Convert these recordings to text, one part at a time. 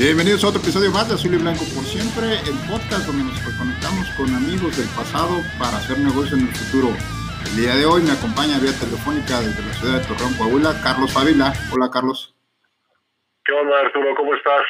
Bienvenidos a otro episodio más de Azul y Blanco por siempre, el podcast donde nos reconectamos con amigos del pasado para hacer negocios en el futuro. El día de hoy me acompaña vía telefónica desde la ciudad de Torreón, Coahuila, Carlos Fávila. Hola, Carlos. ¿Qué onda, Arturo? ¿Cómo estás?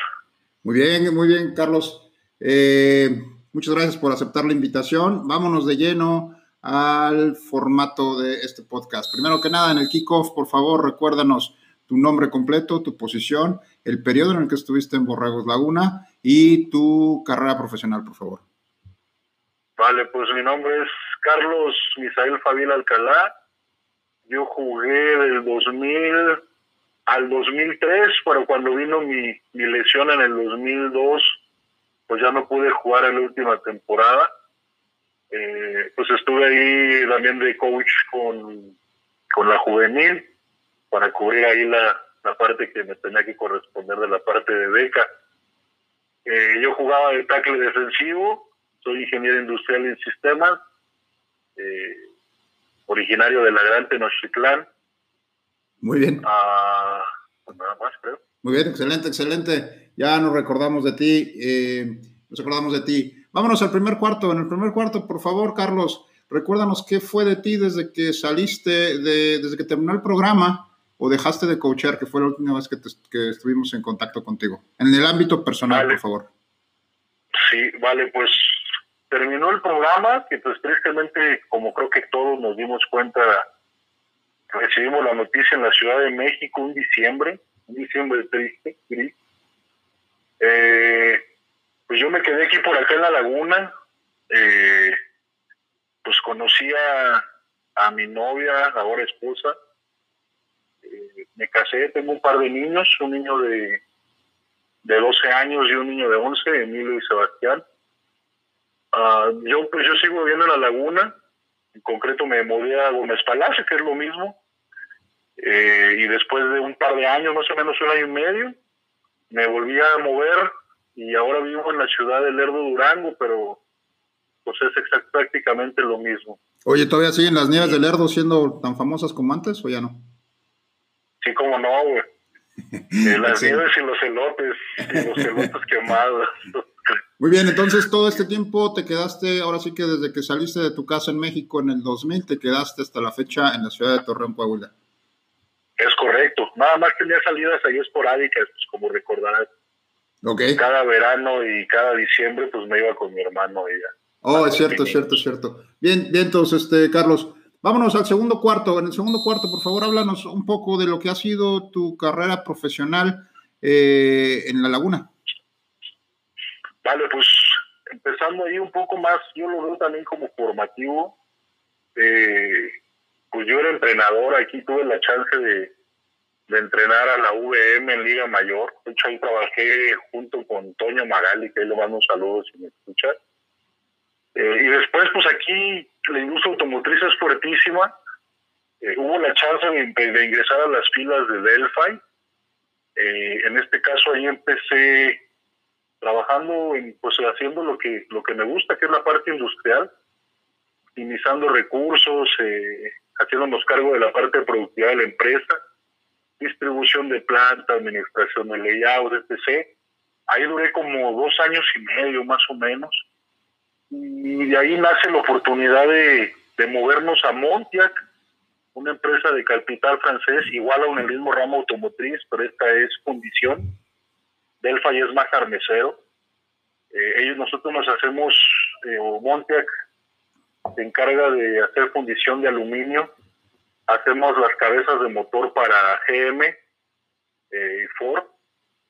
Muy bien, muy bien, Carlos. Eh, muchas gracias por aceptar la invitación. Vámonos de lleno al formato de este podcast. Primero que nada, en el kickoff, por favor, recuérdanos tu nombre completo, tu posición, el periodo en el que estuviste en Borregos Laguna y tu carrera profesional, por favor. Vale, pues mi nombre es Carlos Misael Fabián Alcalá. Yo jugué del 2000 al 2003, pero cuando vino mi, mi lesión en el 2002, pues ya no pude jugar en la última temporada. Eh, pues estuve ahí también de coach con, con la juvenil para cubrir ahí la, la parte que me tenía que corresponder de la parte de beca. Eh, yo jugaba de tackle defensivo, soy ingeniero industrial en sistemas, eh, originario de la Gran Tenochtitlán. Muy bien. Ah, nada más, creo. Muy bien, excelente, excelente. Ya nos recordamos de ti, eh, nos acordamos de ti. Vámonos al primer cuarto. En el primer cuarto, por favor, Carlos, recuérdanos qué fue de ti desde que saliste, de, desde que terminó el programa o dejaste de coachar, que fue la última vez que, que estuvimos en contacto contigo? En el ámbito personal, por favor. Sí, vale, pues terminó el programa, que pues tristemente, como creo que todos nos dimos cuenta, recibimos la noticia en la Ciudad de México un diciembre, un diciembre triste, gris. Eh, pues yo me quedé aquí por acá en la laguna, eh, pues conocí a, a mi novia, ahora esposa, me casé, tengo un par de niños, un niño de, de 12 años y un niño de 11, Emilio y Sebastián. Ah, yo pues yo sigo viviendo en la laguna, en concreto me moví a Gómez Palacio, que es lo mismo, eh, y después de un par de años, más o menos un año y medio, me volví a mover y ahora vivo en la ciudad de Lerdo, Durango, pero pues es prácticamente lo mismo. Oye, ¿todavía siguen las nieves de Lerdo siendo tan famosas como antes o ya no? Sí, como no, güey. Eh, las nieves y los elotes, y los elotes quemados. Muy bien, entonces todo este tiempo te quedaste, ahora sí que desde que saliste de tu casa en México en el 2000, te quedaste hasta la fecha en la ciudad de Torreón, Coahuila. Es correcto. Nada más tenía salidas ahí esporádicas, pues como recordarás. Okay. Cada verano y cada diciembre, pues me iba con mi hermano ella. Oh, es cierto, es cierto, es cierto. Bien, bien, entonces, este, Carlos, Vámonos al segundo cuarto. En el segundo cuarto, por favor, háblanos un poco de lo que ha sido tu carrera profesional eh, en La Laguna. Vale, pues empezando ahí un poco más, yo lo veo también como formativo. Eh, pues yo era entrenador, aquí tuve la chance de, entrenar a la VM en Liga Mayor. De hecho, ahí trabajé junto con Toño Magali, que ahí le mando un saludo si me escucha. Eh, y después, pues aquí la industria automotriz es fuertísima. Eh, hubo la chance de, ingresar a las filas de Delphi. Eh, en este caso ahí empecé trabajando, en, pues haciendo lo que, lo que me gusta, que es la parte industrial, optimizando recursos, eh, haciéndonos cargo de la parte productiva de la empresa, distribución de planta, administración de layout, etc. Ahí duré como dos años y medio más o menos y de ahí nace la oportunidad de, movernos a Montiac, una empresa de capital francés, igual a en el mismo ramo automotriz, pero esta es fundición. Delphi es más armecero. Eh, ellos, nosotros nos hacemos, eh, o Montiac se encarga de hacer fundición de aluminio. Hacemos las cabezas de motor para GM eh, y Ford.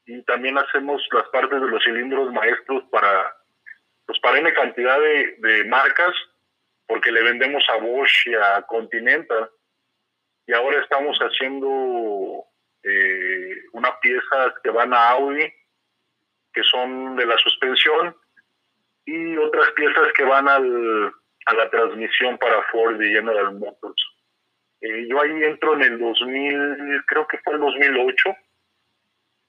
Y también hacemos las partes de los cilindros maestros para pues para N cantidad de, marcas, porque le vendemos a Bosch y a Continental. Y ahora estamos haciendo eh, unas piezas que van a Audi, que son de la suspensión, y otras piezas que van al, a la transmisión para Ford y General Motors. Eh, yo ahí entro en el 2000, creo que fue el 2008,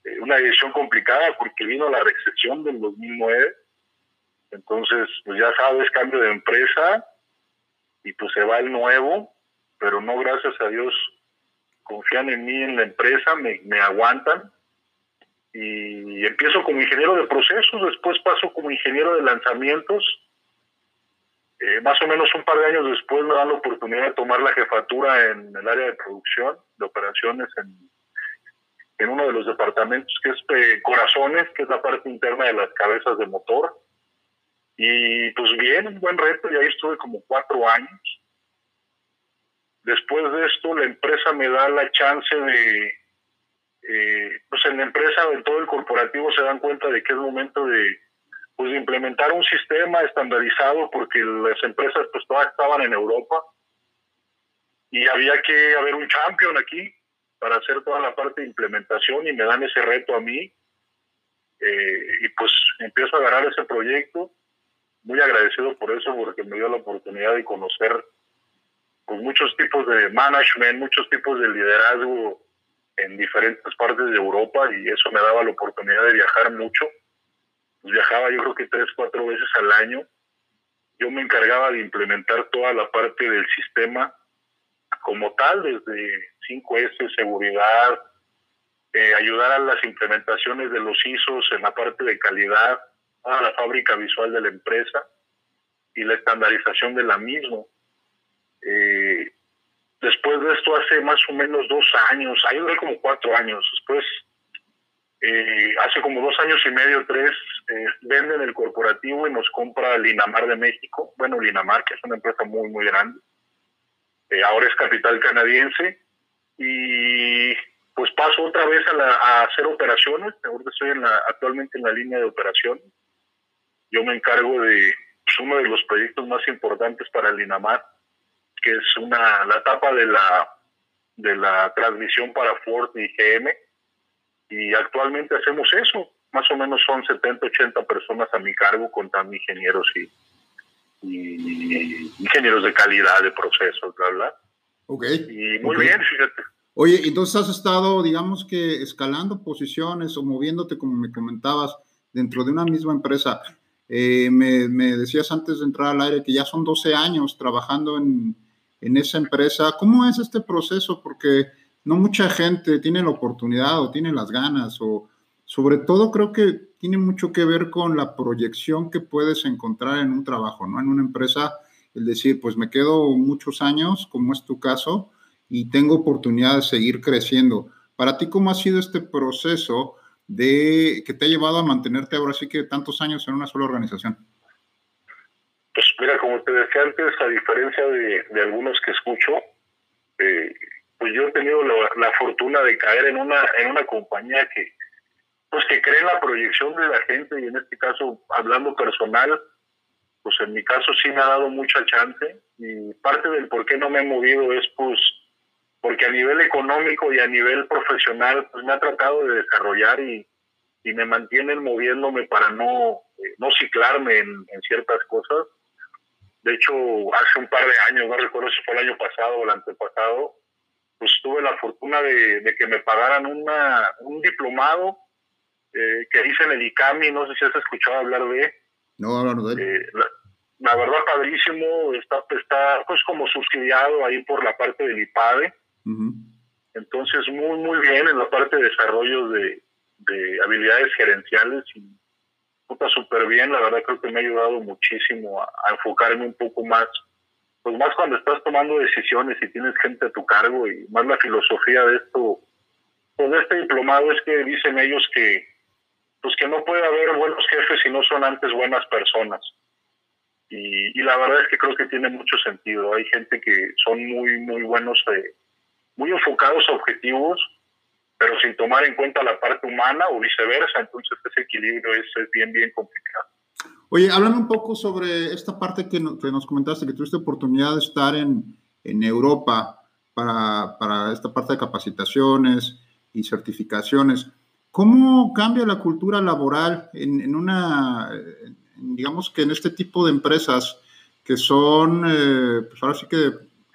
eh, una decisión complicada porque vino la recesión del 2009. Entonces, pues ya sabes, cambio de empresa y pues se va el nuevo, pero no gracias a Dios confían en mí, en la empresa, me, me aguantan y empiezo como ingeniero de procesos, después paso como ingeniero de lanzamientos. Eh, más o menos un par de años después me dan la oportunidad de tomar la jefatura en el área de producción, de operaciones en, en uno de los departamentos que es eh, Corazones, que es la parte interna de las cabezas de motor. Y pues bien, un buen reto, y ahí estuve como cuatro años. Después de esto, la empresa me da la chance de, eh, pues en la empresa, en todo el corporativo se dan cuenta de que es momento de, pues implementar un sistema estandarizado porque las empresas pues todas estaban en Europa. Y había que haber un champion aquí para hacer toda la parte de implementación y me dan ese reto a mí. Eh, y pues empiezo a agarrar ese proyecto muy agradecido por eso porque me dio la oportunidad de conocer pues muchos tipos de management muchos tipos de liderazgo en diferentes partes de Europa y eso me daba la oportunidad de viajar mucho. Pues viajaba yo creo que tres, cuatro veces al año. Yo me encargaba de implementar toda la parte del sistema como tal, desde 5S, seguridad, eh, ayudar a las implementaciones de los ISOs en la parte de calidad, a la fábrica visual de la empresa y la estandarización de la misma. Eh, Después de esto, hace más o menos dos años, ahí duré como cuatro años. Después, eh, hace como dos años y medio, tres, eh, venden el corporativo y nos compra Linamar de México. Bueno, Linamar, que es una empresa muy, muy grande. Eh, ahora es capital canadiense. Y pues paso otra vez a, a hacer operaciones. Ahora estoy en la, actualmente en la línea de operación. Yo me encargo de pues, uno de los proyectos más importantes para Linamar, que es una, la etapa de la, de la transmisión para Ford y GM. Y actualmente hacemos eso. Más o menos son 70, 80 personas a mi cargo, contando ingenieros y, y ingenieros de calidad de procesos, bla, bla. Ok. Y muy bien, fíjate. Oye, entonces has estado, digamos que, escalando posiciones o moviéndote, como me comentabas, dentro de una misma empresa. Eh, me, me, decías antes de entrar al aire que ya son 12 años trabajando en, en esa empresa. ¿Cómo es este proceso? Porque no mucha gente tiene la oportunidad o tiene las ganas o sobre todo creo que tiene mucho que ver con la proyección que puedes encontrar en un trabajo, ¿no? En una empresa, el decir, pues me quedo muchos años, como es tu caso, y tengo oportunidad de seguir creciendo. Para ti, ¿cómo ha sido este proceso de que te ha llevado a mantenerte ahora sí que tantos años en una sola organización? Pues mira, como te decía antes, a diferencia de, de algunos que escucho, eh, pues yo he tenido la, fortuna de caer en una en una compañía que pues que cree en la proyección de la gente y en este caso hablando personal pues en mi caso sí me ha dado mucha chance y parte del por qué no me he movido es pues porque a nivel económico y a nivel profesional pues me ha tratado de desarrollar y, y me mantienen moviéndome para no, eh, no ciclarme en, en ciertas cosas de hecho, hace un par de años, no recuerdo si fue el año pasado o el antepasado, pues tuve la fortuna de, que me pagaran una, un diplomado eh, que hice en el ICAMI, no sé si has escuchado hablar de. No, hablar de él. Eh, la, verdad, padrísimo, está, está pues como subsidiado ahí por la parte del IPADE. Entonces, muy, muy bien en la parte de desarrollo de, de habilidades gerenciales y puta súper bien, la verdad creo que me ha ayudado muchísimo a, enfocarme un poco más, pues más cuando estás tomando decisiones y tienes gente a tu cargo y más la filosofía de esto, pues de este diplomado es que dicen ellos que, pues que no puede haber buenos jefes si no son antes buenas personas. Y, y la verdad es que creo que tiene mucho sentido. Hay gente que son muy, muy buenos, eh, muy enfocados a objetivos, pero sin tomar en cuenta la parte humana o viceversa, entonces ese equilibrio es, bien, bien complicado. Oye, háblame un poco sobre esta parte que, que nos comentaste, que tuviste oportunidad de estar en, en Europa para, para, esta parte de capacitaciones. y certificaciones. ¿Cómo cambia la cultura laboral en, una, digamos que en este tipo de empresas que son, eh, pues ahora sí que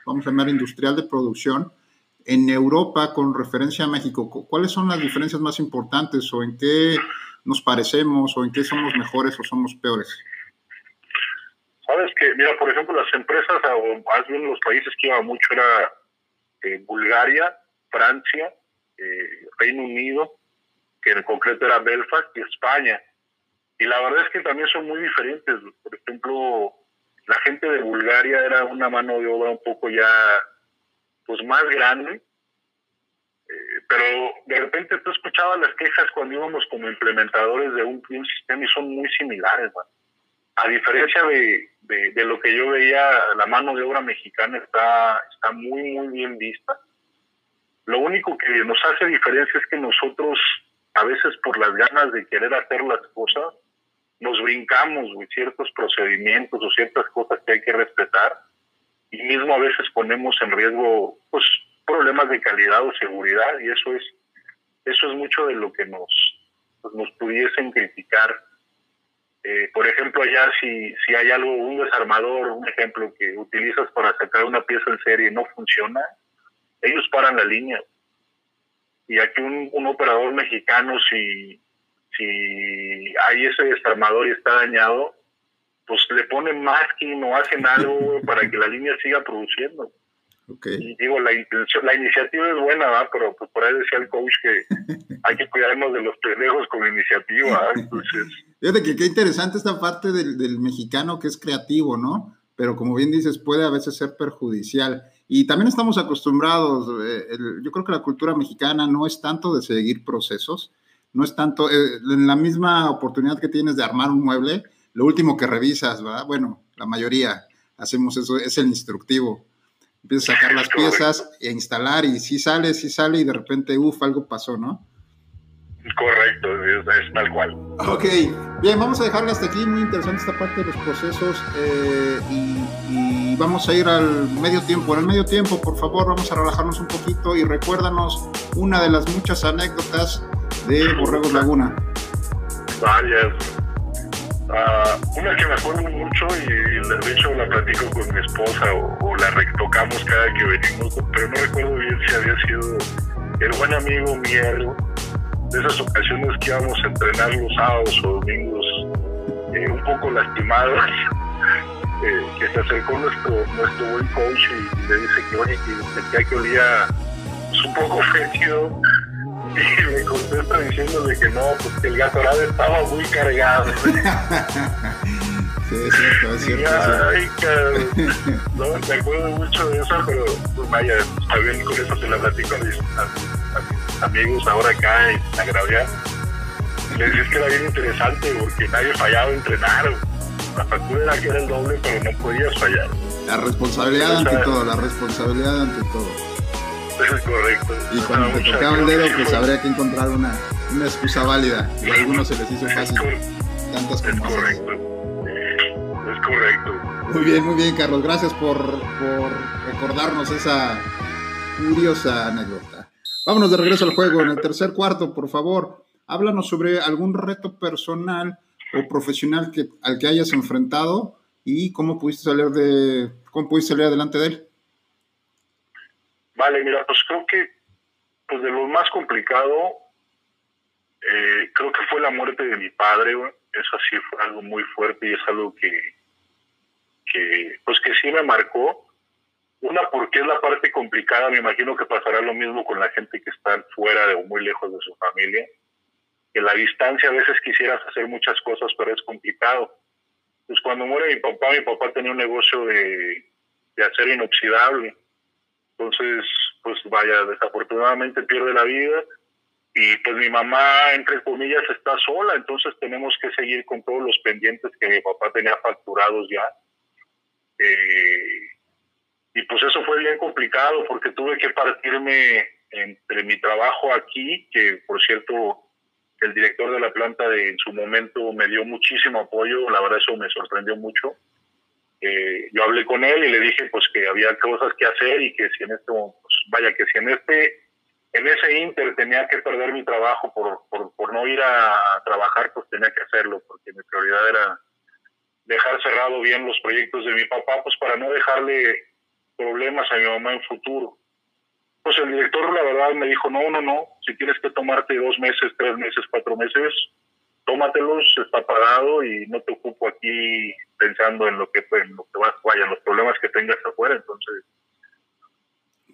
vamos a llamar industrial de producción, en Europa con referencia a México? ¿Cuáles son las diferencias más importantes o en qué nos parecemos o en qué somos mejores o somos peores? Sabes que, mira, por ejemplo, las empresas, o más bien los países que iba mucho era eh, Bulgaria, Francia, eh, Reino Unido, que en concreto era Belfast, y España. Y la verdad es que también son muy diferentes. Por ejemplo, la gente de Bulgaria era una mano de obra un poco ya, pues más grande, eh, pero de repente tú escuchabas las quejas cuando íbamos como implementadores de un, sistema y son muy similares, A diferencia de, de, lo que yo veía, la mano de obra mexicana está, está muy, muy bien vista. Lo único que nos hace diferencia es que nosotros, a veces por las ganas de querer hacer las cosas, nos brincamos ciertos procedimientos o ciertas cosas que hay que respetar y mismo a veces ponemos en riesgo pues problemas de calidad o seguridad y eso es eso es mucho de lo que nos pues, nos pudiesen criticar. Eh, por ejemplo allá si si hay algo un desarmador un ejemplo que utilizas para sacar una pieza en serie y no funciona ellos paran la línea. Y aquí un, un operador mexicano si si hay ese desarmador y está dañado pues le ponen masking o hacen algo para que la línea siga produciendo y digo, la la iniciativa es buena, ¿va? pero pues por ahí decía el coach que hay que cuidarnos de los pendejos con iniciativa. Entonces... Fíjate que qué interesante esta parte del, del, mexicano que es creativo, ¿no? Pero como bien dices, puede a veces ser perjudicial. Y también estamos acostumbrados, eh, yo creo que la cultura mexicana no es tanto de seguir procesos, no es tanto, eh, en la misma oportunidad que tienes de armar un mueble, lo último que revisas, ¿verdad? Bueno, la mayoría hacemos eso, es el instructivo empiezas a sacar las piezas e instalar y si sale, si sale y de repente, uff, algo pasó, ¿no? Correcto, es, tal cual. Ok, bien, vamos a dejarle hasta aquí, muy interesante esta parte de los procesos eh, y, vamos a ir al medio tiempo. En el medio tiempo, por favor, vamos a relajarnos un poquito y recuérdanos una de las muchas anécdotas de Borregos Laguna. Varias. Uh, una que me acuerdo mucho y, de hecho la platico con mi esposa o, la retocamos cada que venimos, pero no recuerdo bien si había sido el buen amigo Miero, de esas ocasiones que íbamos a entrenar los sábados o domingos eh, un poco lastimados, eh, que se acercó nuestro, nuestro buen coach y, le dice que oye, que que olía pues, un poco fétido y me contesta diciéndole que no, pues que el gatorade estaba muy cargado. Sí, es cierto, es cierto. Ay. No, me acuerdo mucho de eso, pero pues vaya, está bien, con eso se la platico a mis, amigos ahora acá en Agravia. Les dije que era bien interesante porque nadie fallaba en entrenar. La factura era que era el doble, pero no podías fallar. La responsabilidad ante todo, la responsabilidad ante todo. Es correcto. Y cuando te tocaba el dedo, pues habría que encontrar una, una excusa válida. Y a algunos se les hizo fácil. Tantas como es correcto. Es correcto. Muy bien, muy bien, Carlos. Gracias por, por recordarnos esa curiosa anécdota. Vámonos de regreso al juego. En el tercer cuarto, por favor, háblanos sobre algún reto personal o profesional que, al que hayas enfrentado y cómo pudiste salir de cómo pudiste salir adelante de él. Vale, mira, pues creo que pues de lo más complicado, eh, creo que fue la muerte de mi padre, eso sí fue algo muy fuerte y es algo que, que, pues que sí me marcó. Una, porque es la parte complicada, me imagino que pasará lo mismo con la gente que está fuera o muy lejos de su familia. Que la distancia a veces quisieras hacer muchas cosas, pero es complicado. Pues cuando muere mi papá, mi papá tenía un negocio de, de acero inoxidable entonces, pues vaya, desafortunadamente pierde la vida y pues mi mamá, entre comillas, está sola, entonces tenemos que seguir con todos los pendientes que mi papá tenía facturados ya. Eh, y pues eso fue bien complicado porque tuve que partirme entre mi trabajo aquí, que por cierto el director de la planta de, en su momento me dio muchísimo apoyo, la verdad eso me sorprendió mucho eh, yo hablé con él y le dije pues que había cosas que hacer y que si en este, pues, vaya, que si en este en ese inter tenía que perder mi trabajo por, por, no ir a, trabajar, pues tenía que hacerlo, porque mi prioridad era dejar cerrado bien los proyectos de mi papá, pues para no dejarle problemas a mi mamá en futuro. Pues el director, la verdad, me dijo, no, no, no, si tienes que tomarte dos meses, tres meses, cuatro meses, tómatelos, está pagado y no te ocupo aquí pensando en lo que, pues, en lo que vas, vaya, los problemas que tengas afuera. Entonces,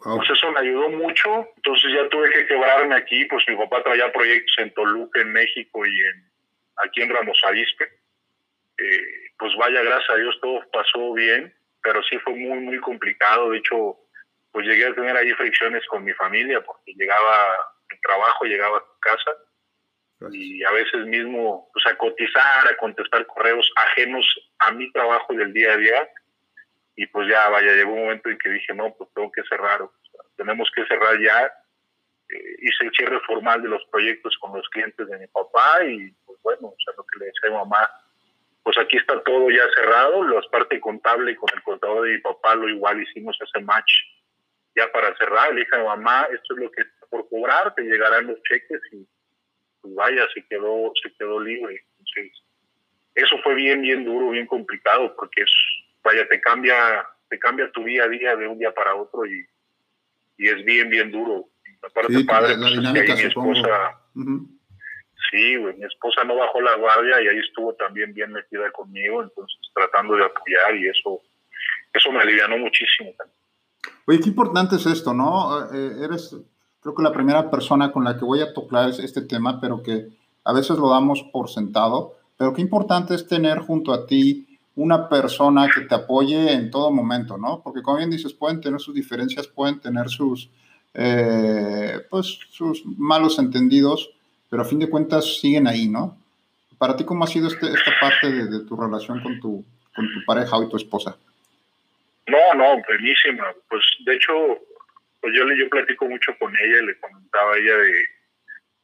pues eso me ayudó mucho. Entonces ya tuve que quebrarme aquí, pues mi papá traía proyectos en Toluca, en México y en aquí en Ramos Arizpe. Eh, pues vaya, gracias a Dios todo pasó bien, pero sí fue muy, muy complicado. De hecho, pues llegué a tener ahí fricciones con mi familia porque llegaba el trabajo, llegaba a casa y a veces mismo pues a cotizar, a contestar correos ajenos a mi trabajo del día a día. Y pues ya vaya, llegó un momento en que dije, no, pues tengo que cerrar, tenemos que cerrar ya. Eh, hice el cierre formal de los proyectos con los clientes de mi papá y pues bueno, o sea, lo que le decía a mi mamá, pues aquí está todo ya cerrado, la parte contable con el contador de mi papá lo igual hicimos ese match ya para cerrar, le dije a mi mamá, esto es lo que está por cobrar, te llegarán los cheques y pues vaya, se quedó, se quedó libre. Entonces, eso fue bien, bien duro, bien complicado, porque es, vaya, te cambia, te cambia tu día a día de un día para otro y, y es bien, bien duro. Aparte, sí, padre, la, pues, dinámica, mi esposa, sí, mi esposa no bajó la guardia y ahí estuvo también bien metida conmigo, entonces tratando de apoyar y eso, eso me alivianó muchísimo. Oye, qué importante es esto, ¿no? Eh, eres, creo que la primera persona con la que voy a tocar este tema, pero que a veces lo damos por sentado, pero qué importante es tener junto a ti una persona que te apoye en todo momento, ¿no? Porque como bien dices, pueden tener sus diferencias, pueden tener sus, eh, pues, sus malos entendidos, pero a fin de cuentas siguen ahí, ¿no? Para ti, ¿cómo ha sido este, esta parte de, tu relación con tu, con tu pareja o tu esposa? No, no, buenísima. Pues de hecho, pues yo, yo platico mucho con ella y le comentaba a ella de,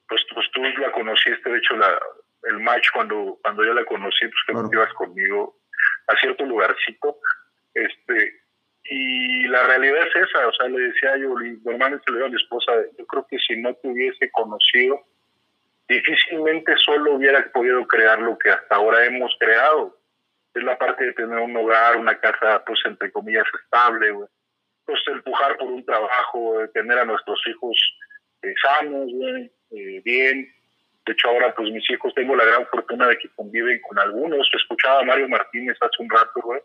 pues, pues tú la conociste, de hecho la, el match cuando, cuando yo la conocí, pues que ibas conmigo a cierto lugarcito. Este, y la realidad es esa, o sea, le decía yo, normalmente le digo a mi esposa, yo creo que si no te hubiese conocido, difícilmente solo hubiera podido crear lo que hasta ahora hemos creado. Es la parte de tener un hogar, una casa, pues entre comillas, estable, empujar por un trabajo, tener a nuestros hijos eh, sanos, eh, bien, de hecho, ahora pues mis hijos tengo la gran fortuna de que conviven con algunos. Escuchaba a Mario Martínez hace un rato, güey.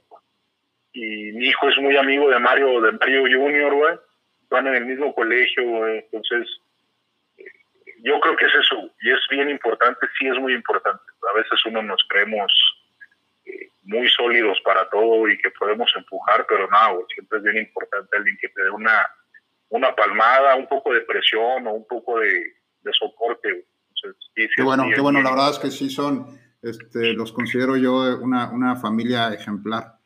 Y mi hijo es muy amigo de Mario, de Mario Junior, güey. Van en el mismo colegio. Entonces, eh, yo creo que es eso. Y es bien importante, sí es muy importante. A veces uno nos creemos eh, muy sólidos para todo y que podemos empujar, pero no, siempre es bien importante alguien que te dé una, una palmada, un poco de presión o un poco de, de soporte, qué bueno, qué bueno, la verdad es que sí son, este, los considero yo una, una familia ejemplar.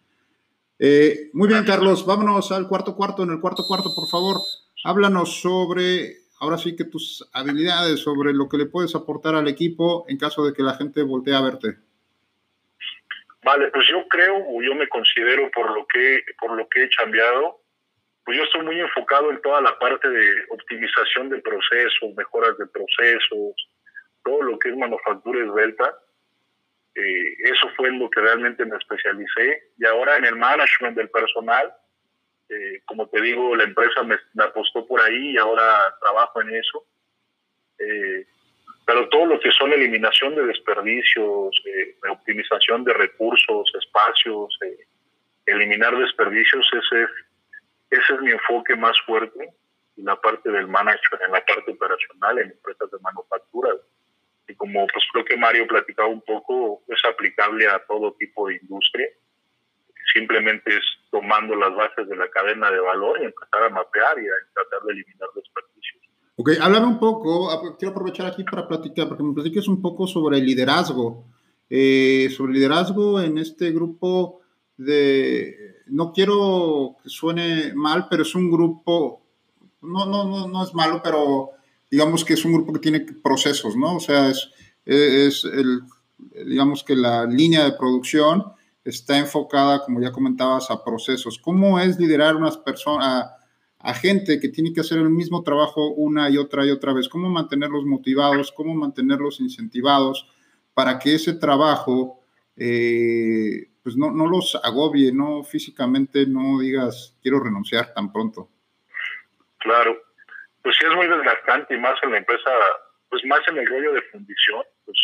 Eh, muy bien, Carlos, vámonos al cuarto cuarto. En el cuarto cuarto, por favor, háblanos sobre, ahora sí que tus habilidades, sobre lo que le puedes aportar al equipo en caso de que la gente voltee a verte. Vale, pues yo creo, o yo me considero por lo que, por lo que he cambiado, pues yo estoy muy enfocado en toda la parte de optimización de procesos, mejoras de procesos, todo lo que es manufactura esbelta. Eh, eso fue en lo que realmente me especialicé. Y ahora en el management del personal, eh, como te digo, la empresa me, apostó por ahí y ahora trabajo en eso. Eh, pero todo lo que son eliminación de desperdicios, optimización de recursos, espacios, eliminar desperdicios, ese es, ese es mi enfoque más fuerte en la parte del management, en la parte operacional, en empresas de manufactura y como pues creo que Mario platicaba un poco, es aplicable a todo tipo de industria. Simplemente es tomando las bases de la cadena de valor y empezar a mapear y a tratar de eliminar desperdicios. Ok, háblame un poco, quiero aprovechar aquí para platicar, porque me platiques un poco sobre el liderazgo, eh, sobre liderazgo en este grupo de, no quiero que suene mal, pero es un grupo, no, no, no, no es malo, pero digamos que es un grupo que tiene procesos, ¿no? O sea, es, es el, digamos que la línea de producción está enfocada, como ya comentabas, a procesos. ¿Cómo es liderar unas personas, a gente que tiene que hacer el mismo trabajo una y otra y otra vez, cómo mantenerlos motivados, cómo mantenerlos incentivados para que ese trabajo eh, pues no, no los agobie, no físicamente, no digas quiero renunciar tan pronto. Claro, pues sí es muy desgastante y más en la empresa, pues más en el rollo de fundición, pues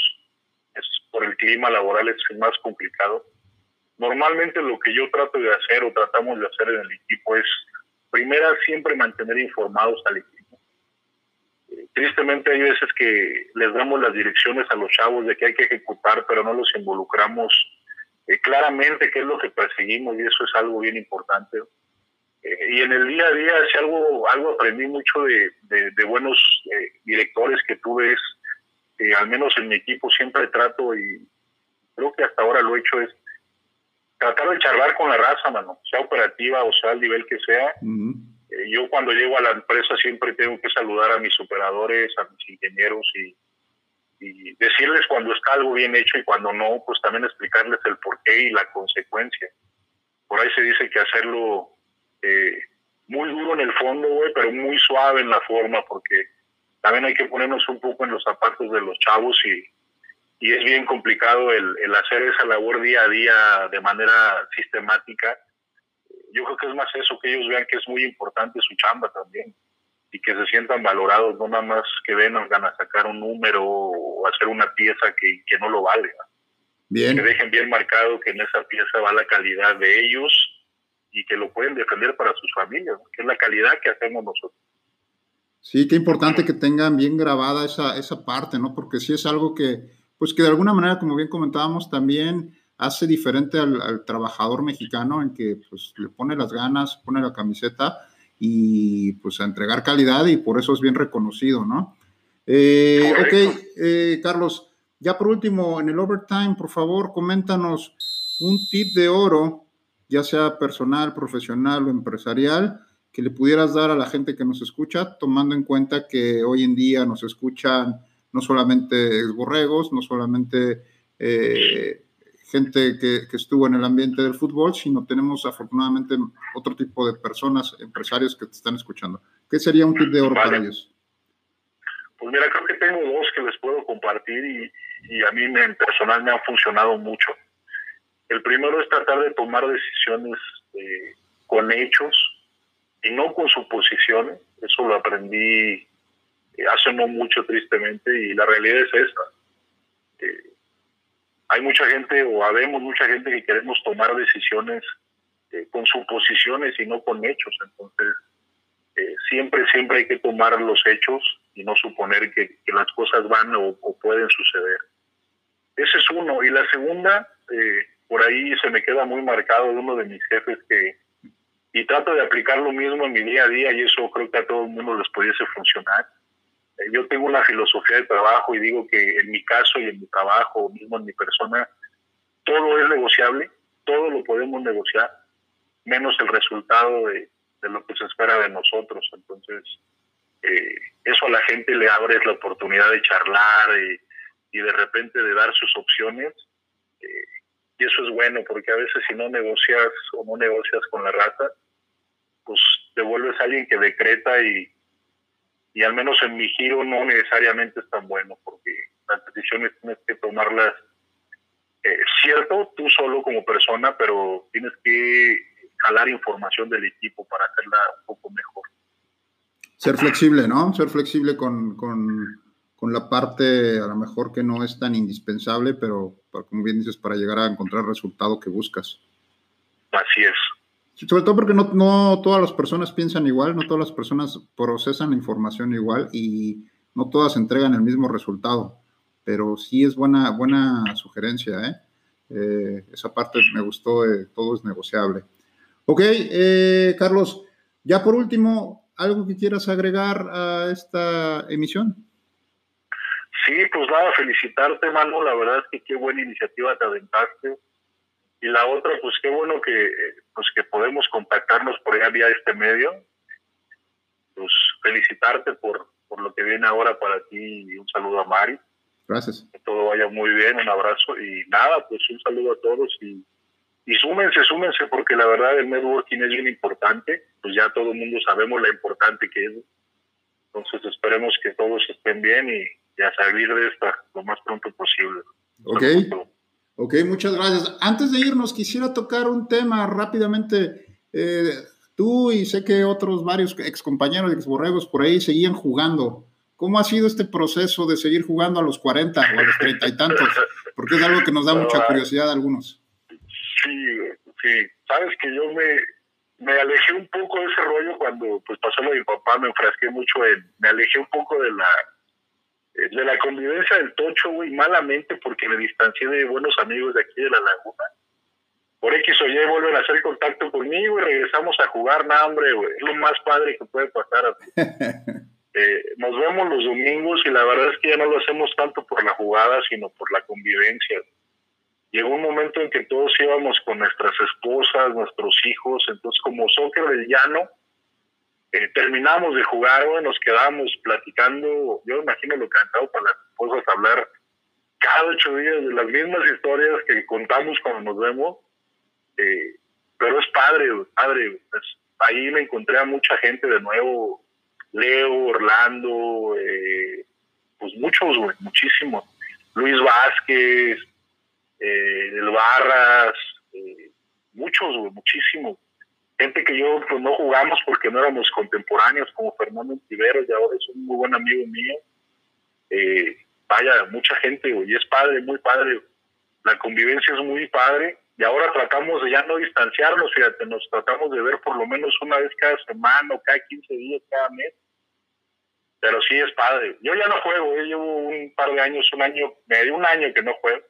es por el clima laboral es más complicado. Normalmente lo que yo trato de hacer o tratamos de hacer en el equipo es, primera, siempre mantener informados al equipo. Eh, tristemente hay veces que les damos las direcciones a los chavos de que hay que ejecutar, pero no los involucramos eh, claramente qué es lo que perseguimos y eso es algo bien importante. Eh, y en el día a día, si algo, algo aprendí mucho de, de, buenos directores que tuve es, al menos en mi equipo siempre trato y creo que hasta ahora lo he hecho es tratar de charlar con la raza, mano, sea operativa o sea al nivel que sea. Eh, yo cuando llego a la empresa siempre tengo que saludar a mis operadores, a mis ingenieros y, decirles cuando está algo bien hecho y cuando no, pues también explicarles el porqué y la consecuencia. Por ahí se dice que hacerlo eh, muy duro en el fondo, güey, pero muy suave en la forma, porque también hay que ponernos un poco en los zapatos de los chavos y, y es bien complicado el, el, hacer esa labor día a día de manera sistemática. Yo creo que es más eso, que ellos vean que es muy importante su chamba también y que se sientan valorados, no nada más que vengan a sacar un número o hacer una pieza que, que no lo vale. Bien. Que dejen bien marcado que en esa pieza va la calidad de ellos y que lo pueden defender para sus familias, que es la calidad que hacemos nosotros. Sí, qué importante que tengan bien grabada esa, esa parte, ¿no? Porque sí es algo que, pues que de alguna manera, como bien comentábamos, también hace diferente al, trabajador mexicano en que pues le pone las ganas, pone la camiseta y pues a entregar calidad y por eso es bien reconocido, ¿no? Eh, ok, eh, Carlos, ya por último, en el overtime, por favor, coméntanos un tip de oro, ya sea personal, profesional o empresarial, que le pudieras dar a la gente que nos escucha, tomando en cuenta que hoy en día nos escuchan no solamente borregos, no solamente eh, gente que, estuvo en el ambiente del fútbol, sino tenemos afortunadamente otro tipo de personas, empresarios que te están escuchando. ¿Qué sería un tip de oro para ellos? Pues mira, creo que tengo dos que les puedo compartir y, a mí en personal me han funcionado mucho. El primero es tratar de tomar decisiones eh, con hechos y no con suposiciones. Eso lo aprendí hace no mucho tristemente y la realidad es esta. hay mucha gente o habemos mucha gente que queremos tomar decisiones eh, con suposiciones y no con hechos. Entonces, eh, siempre, siempre hay que tomar los hechos y no suponer que, las cosas van o, pueden suceder. Ese es uno. Y la segunda, eh, por ahí se me queda muy marcado de uno de mis jefes que, y trato de aplicar lo mismo en mi día a día y eso creo que a todo el mundo les pudiese funcionar eh, yo tengo una filosofía de trabajo y digo que en mi caso y en mi trabajo, mismo en mi persona, todo es negociable, todo lo podemos negociar, menos el resultado de, lo que se espera de nosotros. Entonces, eh, eso a la gente le abre la oportunidad de charlar y, de repente de dar sus opciones. Eh, y eso es bueno, porque a veces si no negocias o no negocias con la raza, pues te vuelves alguien que decreta y, y al menos en mi giro no necesariamente es tan bueno porque las decisiones tienes que tomarlas eh, cierto tú solo como persona pero tienes que jalar información del equipo para hacerla un poco mejor. Ser flexible no ser flexible con, con, con la parte a lo mejor que no es tan indispensable pero como bien dices para llegar a encontrar el resultado que buscas. Así es sobre todo porque no, todas las personas piensan igual, no todas las personas procesan la información igual y no todas entregan el mismo resultado. Pero sí es buena, buena sugerencia, ¿eh? eh esa parte me gustó, todo es negociable. Ok, eh, Carlos, ya por último, ¿algo que quieras agregar a esta emisión? Sí, pues nada, felicitarte, Manu. La verdad es que qué buena iniciativa te aventaste y la otra, pues qué bueno que, pues que podemos contactarnos por allá vía este medio. Pues felicitarte por, por lo que viene ahora para ti y un saludo a Mari. Gracias. Que todo vaya muy bien, un abrazo y nada, pues un saludo a todos y, y súmense, súmense, porque la verdad el networking es bien importante, pues ya todo el mundo sabemos la importante que es. Entonces esperemos que todos estén bien y, a salir de esta lo más pronto posible. Ok, ok, muchas gracias. Antes de irnos, quisiera tocar un tema rápidamente. Eh, tú y sé que otros varios excompañeros de exborregos por ahí seguían jugando. ¿Cómo ha sido este proceso de seguir jugando a los 40 o a los 30 y tantos? Porque es algo que nos da mucha curiosidad a algunos. Sí, sí. Sabes que yo me, me alejé un poco de ese rollo cuando pues pasó lo de mi papá, me enfrasqué mucho en, me alejé un poco de la de la convivencia del tocho, güey, malamente porque me distancié de buenos amigos de aquí de la laguna. Por X o Y vuelven a hacer contacto conmigo y regresamos a jugar, nada, hombre, güey, es lo más padre que puede pasar. A eh, nos vemos los domingos y la verdad es que ya no lo hacemos tanto por la jugada, sino por la convivencia llegó un momento en que todos íbamos con nuestras esposas, nuestros hijos, entonces como soccer del llano, eh, terminamos de jugar, nos quedamos platicando, yo imagino lo cantado para las esposas hablar cada ocho días de las mismas historias que contamos cuando nos vemos, eh, pero es padre, padre, ahí me encontré a mucha gente de nuevo, Leo, Orlando, eh, pues muchos, muchísimos, Luis Vázquez, eh, el Barras, muchos, muchísimos. Gente que yo pues no jugamos porque no éramos contemporáneos, como Fernando Tiveros, y ahora es un muy buen amigo mío. Eh, vaya, mucha gente, y es padre, muy padre. La convivencia es muy padre y ahora tratamos de ya no distanciarnos, fíjate, nos tratamos de ver por lo menos una vez cada semana o cada 15 días, cada mes. Pero sí es padre. Yo ya no juego, yo llevo un par de años, un año, medio un año que no juego.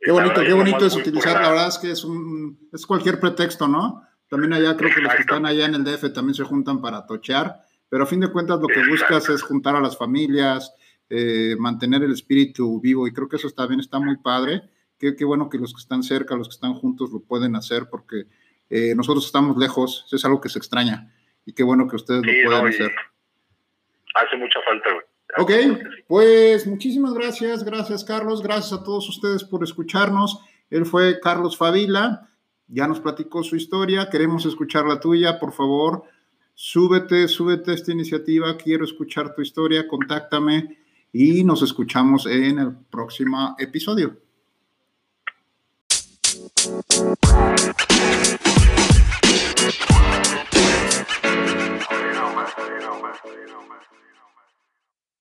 Qué bonito, qué bonito es utilizar, la verdad es que es un, es cualquier pretexto, ¿no? También allá creo que los que están allá en el DF también se juntan para tochear, pero a fin de cuentas lo que buscas es juntar a las familias, eh, mantener el espíritu vivo y creo que eso también está muy padre. Qué, qué, bueno que los que están cerca, los que están juntos lo pueden hacer porque eh, nosotros estamos lejos, es algo que se extraña y qué bueno que ustedes lo puedan hacer. Hace mucha falta, güey. Ok, pues muchísimas gracias, gracias Carlos, gracias a todos ustedes por escucharnos. Él fue Carlos Favila, ya nos platicó su historia, queremos escuchar la tuya, por favor, súbete, súbete a esta iniciativa, quiero escuchar tu historia, contáctame y nos escuchamos en el próximo episodio.